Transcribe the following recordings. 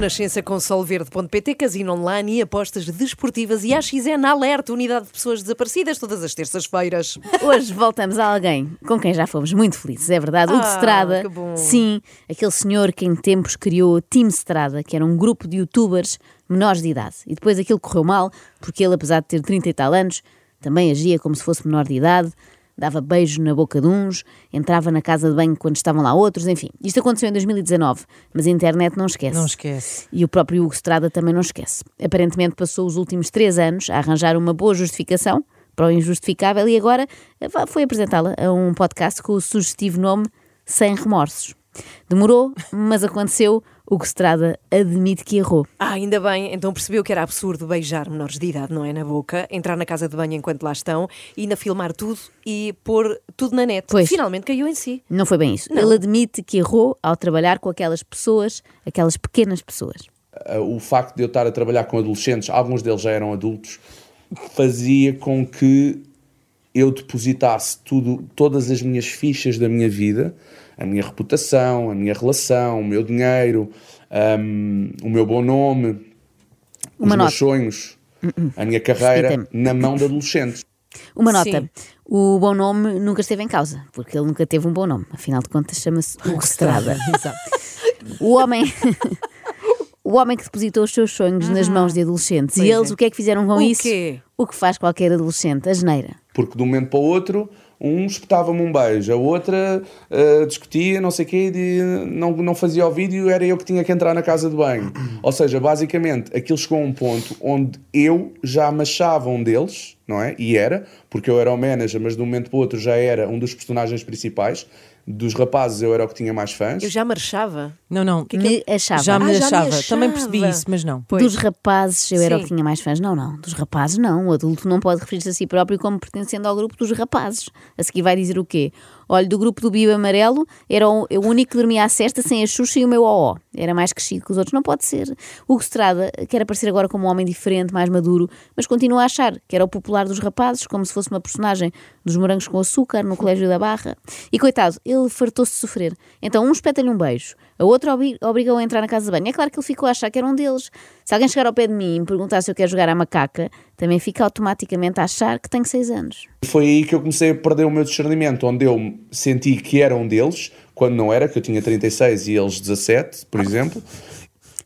Renascença com solverde.pt, casino online e apostas desportivas e a XN Alerta, unidade de pessoas desaparecidas, todas as terças-feiras. Hoje voltamos a alguém com quem já fomos muito felizes, é verdade. Hugo Ah, Strada, sim, aquele senhor que em tempos criou o Team Strada, que era um grupo de youtubers menores de idade. E depois aquilo correu mal, porque ele, apesar de ter 30 e tal anos, também agia como se fosse menor de idade, dava beijos na boca de uns, entrava na casa de banho quando estavam lá outros, enfim. Isto aconteceu em 2019, mas a internet não esquece. Não esquece. E o próprio Hugo Strada também não esquece. Aparentemente passou os últimos três anos a arranjar uma boa justificação para o injustificável e agora eh, foi apresentá-la a um podcast com o sugestivo nome Sem Remorsos. Demorou, mas aconteceu. Hugo Strada admite que errou. Ah, ainda bem, então percebeu que era absurdo beijar menores de idade, não é? Na boca, entrar na casa de banho enquanto lá estão e ainda filmar tudo e pôr tudo na net. Pois. Finalmente caiu em si. Não foi bem isso. Ele admite que errou ao trabalhar com aquelas pessoas, aquelas pequenas pessoas. Uh, o facto de eu estar a trabalhar com adolescentes, alguns deles já eram adultos, fazia com que eu depositasse tudo, todas as minhas fichas da minha vida, a minha reputação, a minha relação, o meu dinheiro, um, o meu bom nome, Uma os meus nota. sonhos, a minha carreira, na mão de adolescentes. Uma nota. Sim. O bom nome nunca esteve em causa, porque ele nunca teve um bom nome. Afinal de contas, chama-se Hugo Strada. Exato. O homem. O homem que depositou os seus sonhos nas mãos de adolescentes. e Pois eles é. o que é que fizeram com O isso? quê? O que faz qualquer adolescente, a geneira. Porque de um momento para o outro, um espetava-me um beijo, a outra uh, discutia, não sei o quê, e não, não fazia o vídeo, era eu que tinha que entrar na casa de banho. Ou seja, basicamente, aquilo chegou a um ponto onde eu já me achava um deles, não é? E era, porque eu era o manager, mas de um momento para o outro já era um dos personagens principais. Dos rapazes eu era o que tinha mais fãs. Eu já marchava. Não, não. Me achava. Já me Ah, já me achava. Também percebi achava. isso, mas não. Pois. Dos rapazes, eu era o Sim. que tinha mais fãs. Não, não. Dos rapazes, não. O adulto não pode referir-se a si próprio como pertencendo ao grupo dos rapazes. A seguir vai dizer o quê? Olha, do grupo do Bibo Amarelo, era o, único que dormia à cesta sem a Xuxa e o meu ó. Era mais crescido que os outros. Não pode ser. Hugo Strada quer aparecer agora como um homem diferente, mais maduro, mas continua a achar que era o popular dos rapazes, como se fosse uma personagem dos morangos com açúcar no Colégio da Barra. E coitado, ele fartou-se de sofrer. Então um espeta-lhe um beijo, a outra obri- obriga-o a entrar na casa de banho. É claro que ele ficou a achar que era um deles. Se alguém chegar ao pé de mim e me perguntar se eu quero jogar à macaca, também fica automaticamente a achar que tenho seis anos. Foi aí que eu comecei a perder o meu discernimento, onde eu senti que era um deles, quando não era, que eu tinha 36 e eles 17, por exemplo.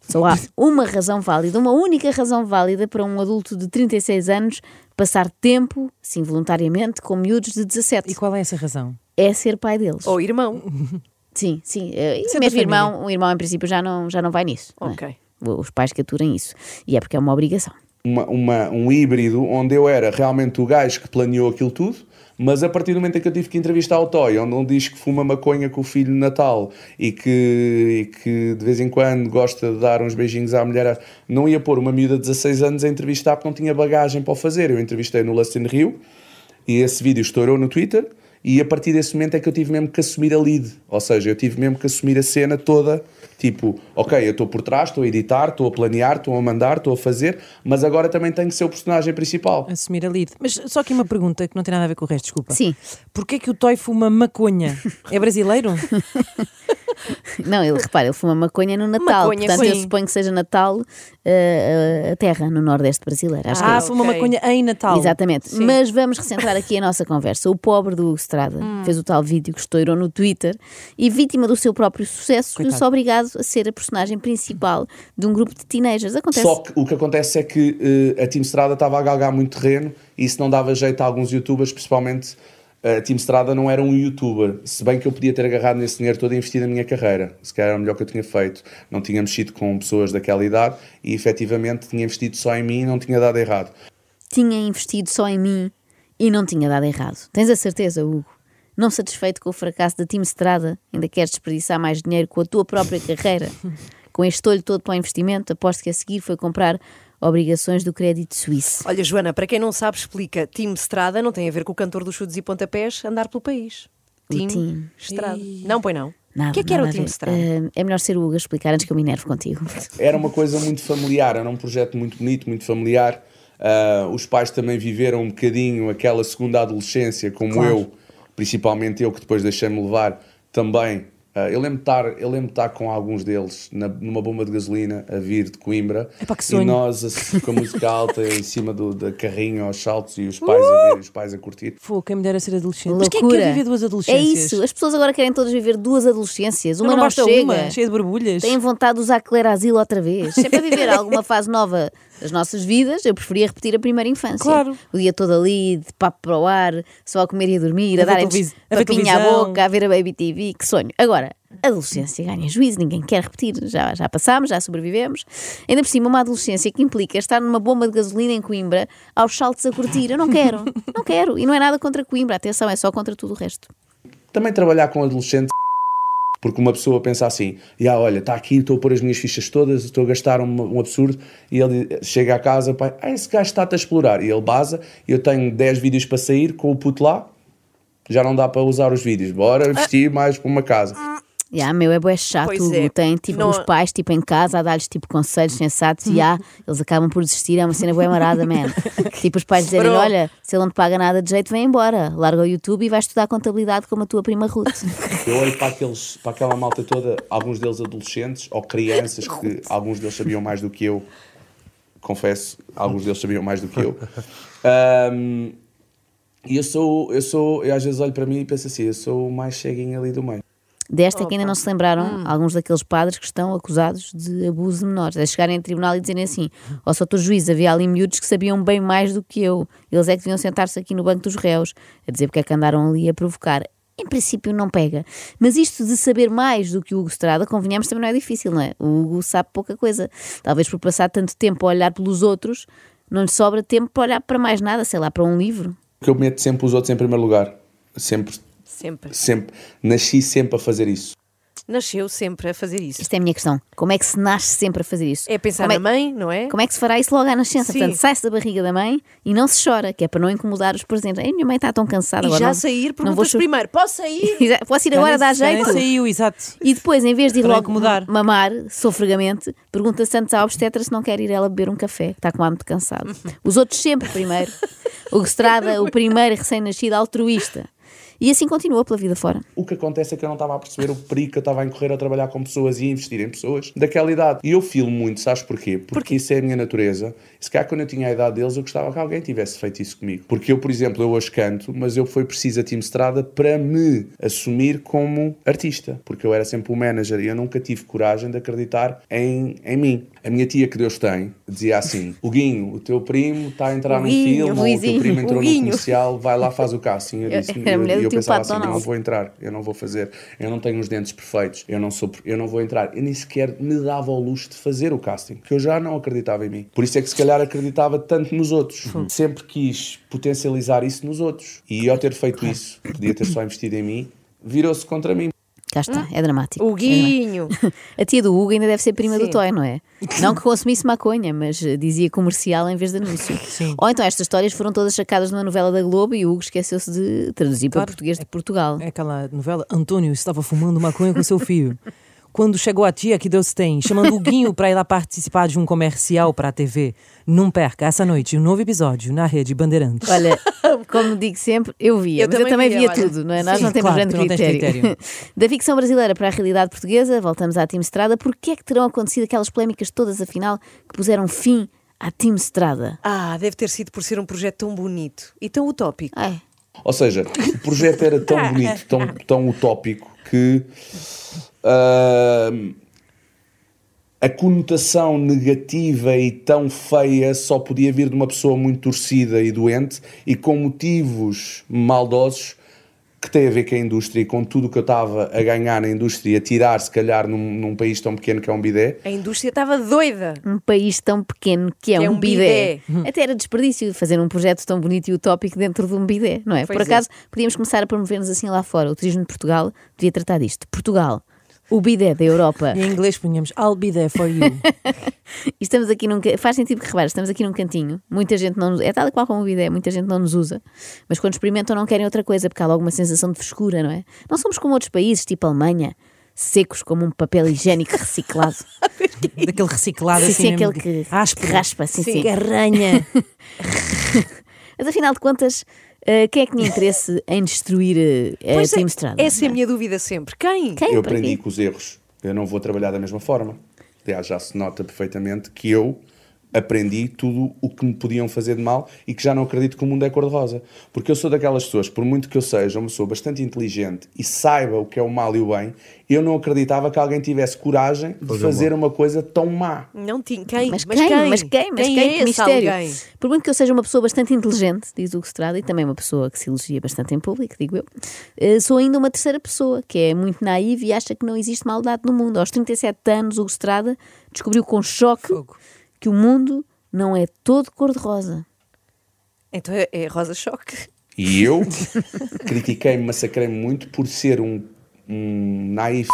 Só há uma razão válida, uma única razão válida para um adulto de 36 anos passar tempo, sim, voluntariamente, com miúdos de 17. E qual é essa razão? É ser pai deles. Ou irmão. Sim, sim. eh, E mesmo irmão, o irmão em princípio já não, já não vai nisso. não é? Ok. Os pais que aturem isso. E é porque é uma obrigação. uma, uma- um híbrido onde eu era realmente o gajo que planeou aquilo tudo, mas a partir do momento em que eu tive que entrevistar o Toy, onde ele diz que fuma maconha com o filho de Natal e que, e que de vez em quando gosta de dar uns beijinhos à mulher, não ia pôr uma miúda de 16 anos a entrevistar porque não tinha bagagem para o fazer. Eu entrevistei no Lust in Rio e esse vídeo estourou no Twitter. E a partir desse momento é que eu tive mesmo que assumir a lead. Ou seja, eu tive mesmo que assumir a cena toda. Tipo, ok, eu estou por trás, estou a editar, estou a planear, estou a mandar, estou a fazer, mas agora também tenho que ser o personagem principal. Assumir a lead. Mas só aqui uma pergunta que não tem nada a ver com o resto, desculpa. Sim. Porquê que o Toy fuma maconha? É brasileiro? Não, ele repara, ele fuma maconha no Natal. Maconha, Portanto, eu sim. suponho que seja Natal eh, a terra no Nordeste brasileiro. Acho que ah, é. fuma ok. maconha em Natal. Exatamente. Sim. Mas vamos recentrar aqui a nossa conversa. O pobre do Hugo Strada fez o tal vídeo que estourou no Twitter e, vítima do seu próprio sucesso, viu-se obrigado a ser a personagem principal de um grupo de teenagers. Acontece. Só que o que acontece é que eh, a Team Strada estava a galgar muito terreno e isso não dava jeito a alguns youtubers, principalmente a Team Strada não era um youtuber, se bem que eu podia ter agarrado nesse dinheiro todo e investido na minha carreira. Se calhar era o melhor que eu tinha feito. Não tinha mexido com pessoas daquela idade e efetivamente tinha investido só em mim e não tinha dado errado. Tinha investido só em mim e não tinha dado errado. Tens a certeza, Hugo? Não satisfeito com o fracasso da Team Strada, ainda queres desperdiçar mais dinheiro com a tua própria carreira? Com este olho todo para o investimento, aposto que a seguir foi comprar obrigações do crédito suíço. Olha, Joana, para quem não sabe, explica. Team Estrada não tem a ver com o cantor dos chutes e pontapés andar pelo país. Team, Team. Estrada. Não, põe não. Nada, o que é que era o Team ver. Estrada? Eh, é melhor ser o Hugo a explicar antes que eu me enerve contigo. Era uma coisa muito familiar, era um projeto muito bonito, muito familiar. Ah, os pais também viveram um bocadinho aquela segunda adolescência, como Claro. eu, principalmente eu que depois deixei-me levar, também Ah, eu lembro de estar, eu lembro de estar com alguns deles na- numa bomba de gasolina a vir de Coimbra Epá, que e sonho. nós a- com a música alta em cima do, da carrinha aos saltos e os pais a ver, os pais a curtir. Pô, quem me dera ser adolescente. Mas quem é que Loucura. quer viver duas É adolescências? isso, as pessoas agora querem todas viver duas adolescências. Uma não, não, basta chega. uma, cheia de borbulhas. Têm vontade de usar Claire Asilo outra vez. Sempre a viver alguma fase nova das nossas vidas, eu preferia repetir a primeira infância. Claro. O dia todo ali, de papo para o ar, só a comer e a dormir, a, A a ver papinha à boca, a ver a Baby TV. Que sonho. Agora, adolescência ganha juízo, ninguém quer repetir. Já, já passámos, já sobrevivemos. Ainda por cima, uma adolescência que implica estar numa bomba de gasolina em Coimbra aos saltos a curtir. Eu não quero, não quero. E não é nada contra Coimbra, atenção, é só contra tudo o resto. Também trabalhar com adolescente porque uma pessoa pensa assim, ah, olha, está aqui, estou a pôr as minhas fichas todas, estou a gastar um, um absurdo, e ele chega à casa, pai, ah, esse gajo está-te a explorar, e ele baza, eu tenho 10 vídeos para sair com o puto lá, já não dá para usar os vídeos, bora vestir mais para uma casa. Ya, meu, é bué chato, Pois Hugo. é. Tem tipo Não- os pais tipo, em casa a dar-lhes tipo conselhos sensatos e ah, eles acabam por desistir. É uma cena bué marada, man. tipo os pais dizerem: Bro. olha, se ele não te paga nada de jeito, vem embora. Larga o YouTube e vai estudar contabilidade como a tua prima Ruth. Eu olho para, aqueles, para aquela malta toda, alguns deles adolescentes ou crianças, que alguns deles sabiam mais do que eu, confesso, alguns deles sabiam mais do que eu. Ahm, e eu sou, eu sou, eu às vezes olho para mim e penso assim, eu sou o mais ceguinho ali do meio. Desta que ainda não se lembraram Hum. alguns daqueles padres que estão acusados de abuso de menores. É chegarem a tribunal e dizerem assim: Ó, oh, Sr. Juiz, havia ali miúdos que sabiam bem mais do que eu. Eles é que deviam sentar-se aqui no banco dos réus, a dizer porque é que andaram ali a provocar. Em princípio não pega. Mas isto de saber mais do que o Hugo Estrada, convenhamos, também não é difícil, não é? O Hugo sabe pouca coisa. Talvez por passar tanto tempo a olhar pelos outros, não lhe sobra tempo para olhar para mais nada, sei lá, para um livro. Porque eu meto sempre os outros em primeiro lugar. Sempre, Sempre. sempre. Nasci sempre a fazer isso. Nasceu sempre a fazer isso. Isto é a minha questão. Como é que se nasce sempre a fazer isso? É pensar Como é- na mãe, não é? Como é que se fará isso logo à nascença? Sim. Portanto, sai-se da barriga da mãe e não se chora, que é para não incomodar os presentes. Ai, minha mãe está tão cansada E agora. já não- sair, não vou perguntas chor- primeiro: posso sair? Posso ir agora, dá jeito? saiu, exato. E depois, em vez de ir não logo incomodar. mamar sofregamente, pergunta-se antes à obstetra se não quer ir ela beber um café, que está com ar muito cansado. Os outros sempre primeiro. O Estrada, o primeiro recém-nascido altruísta. E assim continua pela vida fora. O que acontece é que eu não estava a perceber o perigo que eu estava a incorrer a trabalhar com pessoas e a investir em pessoas daquela idade. E eu filmo muito, sabes porquê? Porque isso é a minha natureza. Se calhar quando eu tinha a idade deles, eu gostava que alguém tivesse feito isso comigo. Porque eu, por exemplo, eu hoje canto, mas eu fui preciso a Team Estrada para me assumir como artista. Porque eu era sempre o manager e eu nunca tive coragem de acreditar em, em mim. A minha tia que Deus tem dizia assim: O Guinho, o teu primo está a entrar O num filme, ou o teu primo entrou o num Guinho. comercial, vai lá, faz o casting. Eu, Eu- disse, eu, eu tio pensava assim: eu não Donald. vou entrar, eu não vou fazer, eu não tenho os dentes perfeitos, eu não sou, eu não vou entrar. Eu nem sequer me dava ao luxo de fazer o casting, porque eu já não acreditava em mim. Por isso é que se calhar acreditava tanto nos outros. Sempre quis potencializar isso nos outros. E ao ter feito isso, podia ter só investido em mim, virou-se contra mim. Cá está, é dramático. O É dramático. Guinho. A tia do Hugo ainda deve ser prima do Sim. Toy, não é? Não que consumisse maconha, mas dizia comercial em vez de anúncio. Sim. Ou então estas histórias foram todas sacadas numa novela da Globo e o Hugo esqueceu-se de traduzir para Claro. português de Portugal. É aquela novela Antônio estava fumando maconha com seu filho. Quando chegou a tia que Deus tem, chamando o Guinho para ir lá participar de um comercial para a TV. Não perca essa noite um novo episódio na Rede Bandeirantes. Olha, como digo sempre, eu via, Eu mas eu também também via, via tudo, não é? Nós Sim, não temos claro, grande não critério. critério. Da ficção brasileira para a realidade portuguesa, voltamos à Team Estrada. Porquê é que terão acontecido aquelas polémicas todas, afinal, que puseram fim à Team Estrada? Ah, deve ter sido por ser um projeto tão bonito e tão utópico. Ai, Ou seja, o projeto era tão bonito, tão, tão utópico, que ahm, a conotação negativa e tão feia só podia vir de uma pessoa muito torcida e doente e com motivos maldosos que tem a ver com a indústria e com tudo o que eu estava a ganhar na indústria a tirar, se calhar, num, num país tão pequeno que é um bidé. A indústria estava doida. um país tão pequeno que é, Que é um, um bidé. bidé. Até era desperdício fazer um projeto tão bonito e utópico dentro de um bidé, não é? Pois Por é. acaso, podíamos começar a promover-nos assim lá fora. O turismo de Portugal devia tratar disto. Portugal, o bidé da Europa. Em inglês punhamos I'll be there for you. E estamos aqui num. Faz sentido que repara, estamos aqui num cantinho. Muita gente não nos. É tal e qual como o bidé, muita gente não nos usa. Mas quando experimentam, não querem outra coisa, porque há logo uma sensação de frescura, não é? Não somos como outros países, tipo Alemanha, secos como um papel higiênico reciclado. Daquele reciclado sim, assim sim, mesmo aquele que, que raspa, sim, sim. Que arranha. Mas afinal de contas, eh, quem é que tinha interesse em destruir eh, a Pois é, Team Estrada? essa é a minha dúvida sempre. Quem? Quem? Eu aprendi quê? com os erros. Eu não vou trabalhar da mesma forma. Aliás, já se nota perfeitamente que eu aprendi tudo o que me podiam fazer de mal e que já não acredito que o mundo é cor-de-rosa. Porque eu sou daquelas pessoas, por muito que eu seja uma pessoa bastante inteligente e saiba o que é o mal e o bem, eu não acreditava que alguém tivesse coragem de fazer uma coisa tão má. Não tinha. Quem? Mas quem? Mas quem? Mas quem? Quem que é esse mistério. alguém? Por muito que eu seja uma pessoa bastante inteligente, diz o Estrada, e também uma pessoa que se elogia bastante em público, digo eu, eh, sou ainda uma terceira pessoa que é muito naiva e acha que não existe maldade no mundo. Aos 37 anos, o Estrada descobriu com choque Fogo. Que o mundo não é todo cor-de-rosa. Então é, é Rosa Choque. E eu critiquei-me, massacrei-me muito por ser um, um naif,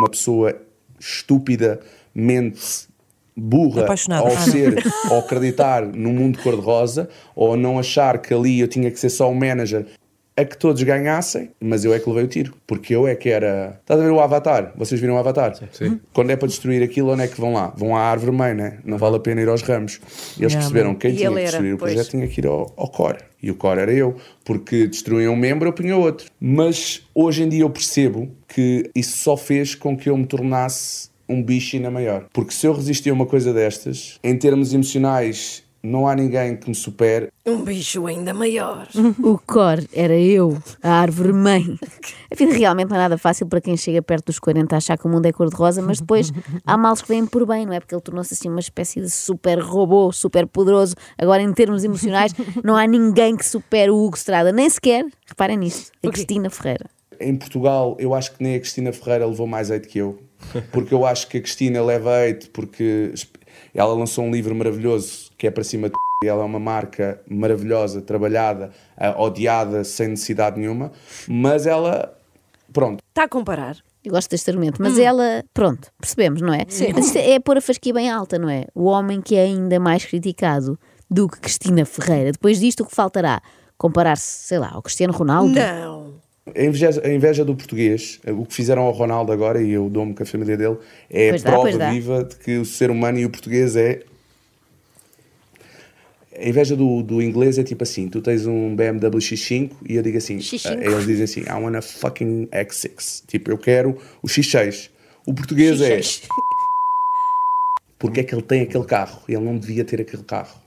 uma pessoa estupidamente burra Apaixonada. ao Ah, ser, ao acreditar no mundo cor-de-rosa, ou não achar que ali eu tinha que ser só o manager a que todos ganhassem, mas eu é que levei o tiro, porque eu é que era. Estás a ver o Avatar? Vocês viram o Avatar? Sim. Quando é para destruir aquilo, onde é que vão lá? Vão à árvore mãe, né? Não vale a pena ir aos ramos. E eles Yeah, perceberam que quem tinha que era, destruir o pois. projeto tinha que ir ao, ao core. E o core era eu, porque destruíam um membro, eu punha outro. Mas hoje em dia eu percebo que isso só fez com que eu me tornasse um bicho ainda maior. Porque se eu resistir a uma coisa destas, em termos emocionais, não há ninguém que me supere. Um bicho ainda maior. O core era eu, a árvore mãe. A vida realmente não é nada fácil para quem chega perto dos 40 a achar que o mundo é cor-de-rosa, mas depois há males que vêm por bem, não é? Porque ele tornou-se assim uma espécie de super robô, super poderoso. Agora, em termos emocionais, não há ninguém que supere o Hugo Estrada, nem sequer, reparem nisto, a O quê? Cristina Ferreira. Em Portugal, eu acho que nem a Cristina Ferreira levou mais hate que eu. Porque eu acho que a Cristina leva hate porque ela lançou um livro maravilhoso que é para cima de e ela é uma marca maravilhosa, trabalhada, ah, odiada, sem necessidade nenhuma, mas ela, pronto, Está a comparar. Eu gosto deste argumento, mas ela, pronto, percebemos, não é? Mas isto é pôr a fasquia bem alta, não é? O homem que é ainda mais criticado do que Cristina Ferreira. Depois disto, o que faltará? Comparar-se, sei lá, ao Cristiano Ronaldo? Não. A inveja, a inveja do português, o que fizeram ao Ronaldo agora, e eu dou-me com a família dele, é Pois dá, prova dá. viva de que o ser humano e o português é. A inveja do, do inglês é tipo assim: tu tens um BMW X5 e eu digo assim, X5. eh, eles dizem assim, I want a fucking X6. Tipo, eu quero o X6. O português é Xixi. porque é que ele tem aquele carro ele não devia ter aquele carro.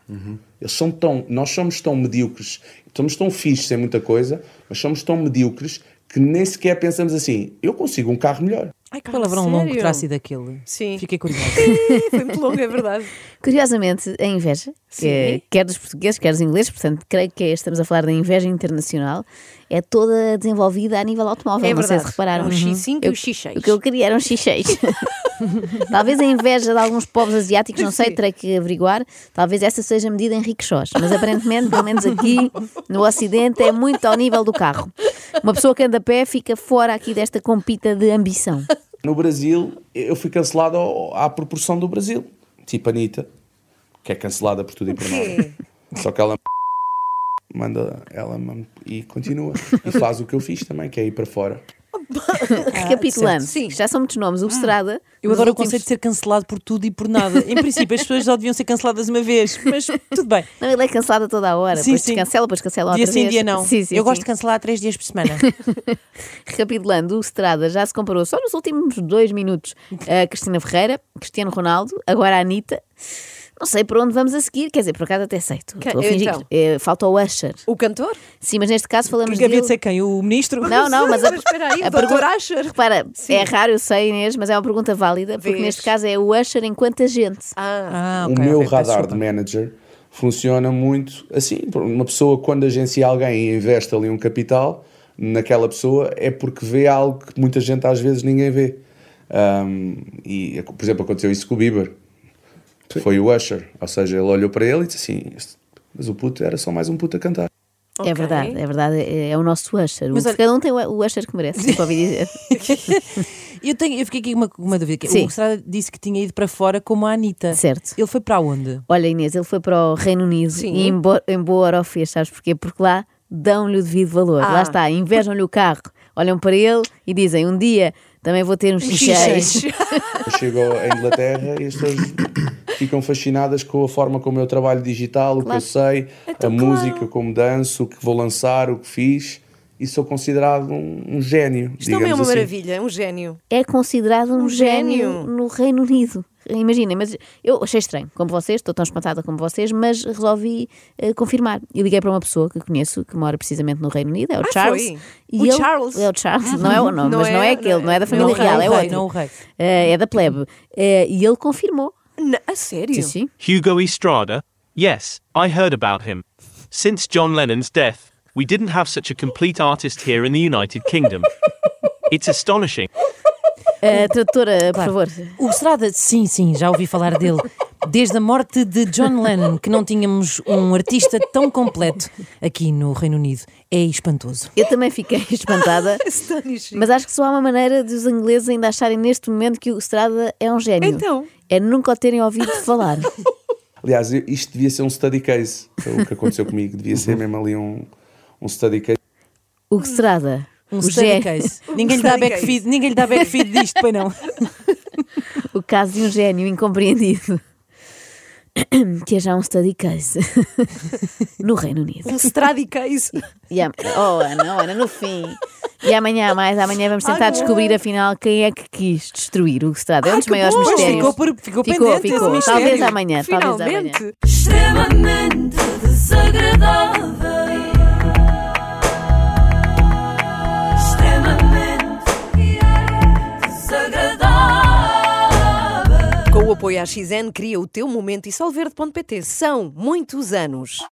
Eles são tão, nós somos tão medíocres, somos tão fixos em muita coisa, mas somos tão medíocres que nem sequer pensamos assim: eu consigo um carro melhor. Ai, que palavrão longo sério? terá sido aquele. Sim. Fiquei curiosa. Foi muito longo, é verdade. Curiosamente, a inveja, que é, quer dos portugueses, quer dos ingleses, portanto, creio que estamos a falar da inveja internacional, é toda desenvolvida a nível automóvel. É não sei se verdade. repararam. É um X5 e o X6. O que eu queria era um X6. talvez a inveja de alguns povos asiáticos, não sei, terei que averiguar. Talvez essa seja medida em rickshaws, mas aparentemente, pelo menos aqui no Ocidente, é muito ao nível do carro. Uma pessoa que anda a pé fica fora aqui desta compita de ambição. No Brasil, eu fui cancelado ao- à proporção do Brasil. Tipo a Anitta, que é cancelada por tudo e por nada. Só que ela manda, ela manda- e continua. E faz o que eu fiz também, que é ir para fora. Recapitulando, certo. Sim. já são muitos nomes. O Estrada. Eu adoro o últimos- conceito de ser cancelado por tudo e por nada. Em princípio, as pessoas só deviam ser canceladas uma vez, mas tudo bem. Não, ele é cancelado a toda a hora. Sim, depois sim. descancela, depois cancela outra Dia sim, vez. dia não. Sim, sim, eu sim. gosto de cancelar três dias por semana. Recapitulando, o Estrada já se comparou só nos últimos dois minutos a Cristina Ferreira, Cristiano Ronaldo, agora a Anitta. Não sei por onde vamos a seguir, quer dizer, por acaso até sei. Que- a fingir então? que- eh, falta o Usher. O cantor? Sim, mas neste caso falamos Que havia dele... de ser quem? O ministro? Não, não, mas a, espera aí, a o pergunta- Usher. Repara, é raro, eu sei, Inês, mas é uma pergunta válida, porque Vês. neste caso é o Usher enquanto agente. Ah, Ah, o ok, meu ok, peço radar de manager funciona muito assim. Uma pessoa, quando agencia alguém e investe ali um capital naquela pessoa, é porque vê algo que muita gente às vezes ninguém vê. Um, e, por exemplo, aconteceu isso com o Bieber. Foi o Usher. Ou seja, ele olhou para ele e disse assim: "Este- Mas o puto era só mais um puto a cantar. É ok. verdade, é verdade, é, é o nosso Usher. O- Mas olha- Cada um tem o Usher que merece, sempre ouvi dizer. Eu, tenho, eu fiquei aqui com uma, uma dúvida. que Sim. O Estrada disse que tinha ido para fora como a Anitta. Certo. Ele foi para onde? Olha, Inês, ele foi para o Reino Unido Sim. e em, bo em boa hora o fez, sabes porquê? Porque lá dão-lhe o devido valor. Ah. Lá está, invejam-lhe o carro, olham para ele e dizem: um dia Também vou ter uns xixéis. Chego à Inglaterra e as pessoas ficam fascinadas com a forma como eu trabalho digital, o Claro. que eu sei, Então, a claro. música, como danço, o que vou lançar, o que fiz. E sou considerado um, um gênio. Isto também é uma assim. maravilha, é um gênio. É considerado um, Um gênio. gênio. no Reino Unido. Imaginem, mas eu achei estranho, como vocês, estou tão espantada como vocês, mas resolvi eh, confirmar. E liguei para uma pessoa que conheço, que mora precisamente no Reino Unido, é o Ah, Charles. foi? E O ele- Charles? É o Charles, não é o nome, Não mas não é- é aquele, não é da não família é o real, rei, é outro. não o rei. Eh, é da plebe. Eh, e ele confirmou. Na- a sério? Sim, sim. Hugo Estrada? Yes, I heard about him. Since John Lennon's death, we didn't have such a complete artist here in the United Kingdom. It's astonishing. Eh, tradutora, por Claro. favor. O Strada, sim, sim, já ouvi falar dele. Desde a morte de John Lennon, que não tínhamos um artista tão completo aqui no Reino Unido. É espantoso. Eu também fiquei espantada. Mas acho que só há uma maneira de os ingleses ainda acharem neste momento que o Strada é um gênio. Então? É nunca o terem ouvido falar. Aliás, isto devia ser um study case. O que aconteceu comigo devia ser mesmo ali um, um study case. O Strada. Um study case. Ninguém lhe dá study backfeed, ninguém lhe dá backfeed disto, pois não. O caso de um gênio incompreendido. Que é já um study case. no Reino Unido. Um stradi case. E Oh, Ana, oh, Ana, no fim. E amanhã mais, amanhã vamos tentar Ai, descobrir afinal quem é que quis destruir o Strada. É um dos maiores bom! Mistérios. ficou, por, ficou, Ficou, pendente ficou. Talvez amanhã, talvez amanhã. Finalmente. extremamente desagradável. O apoio à XN, cria o teu momento e solverde.pt. São muitos anos.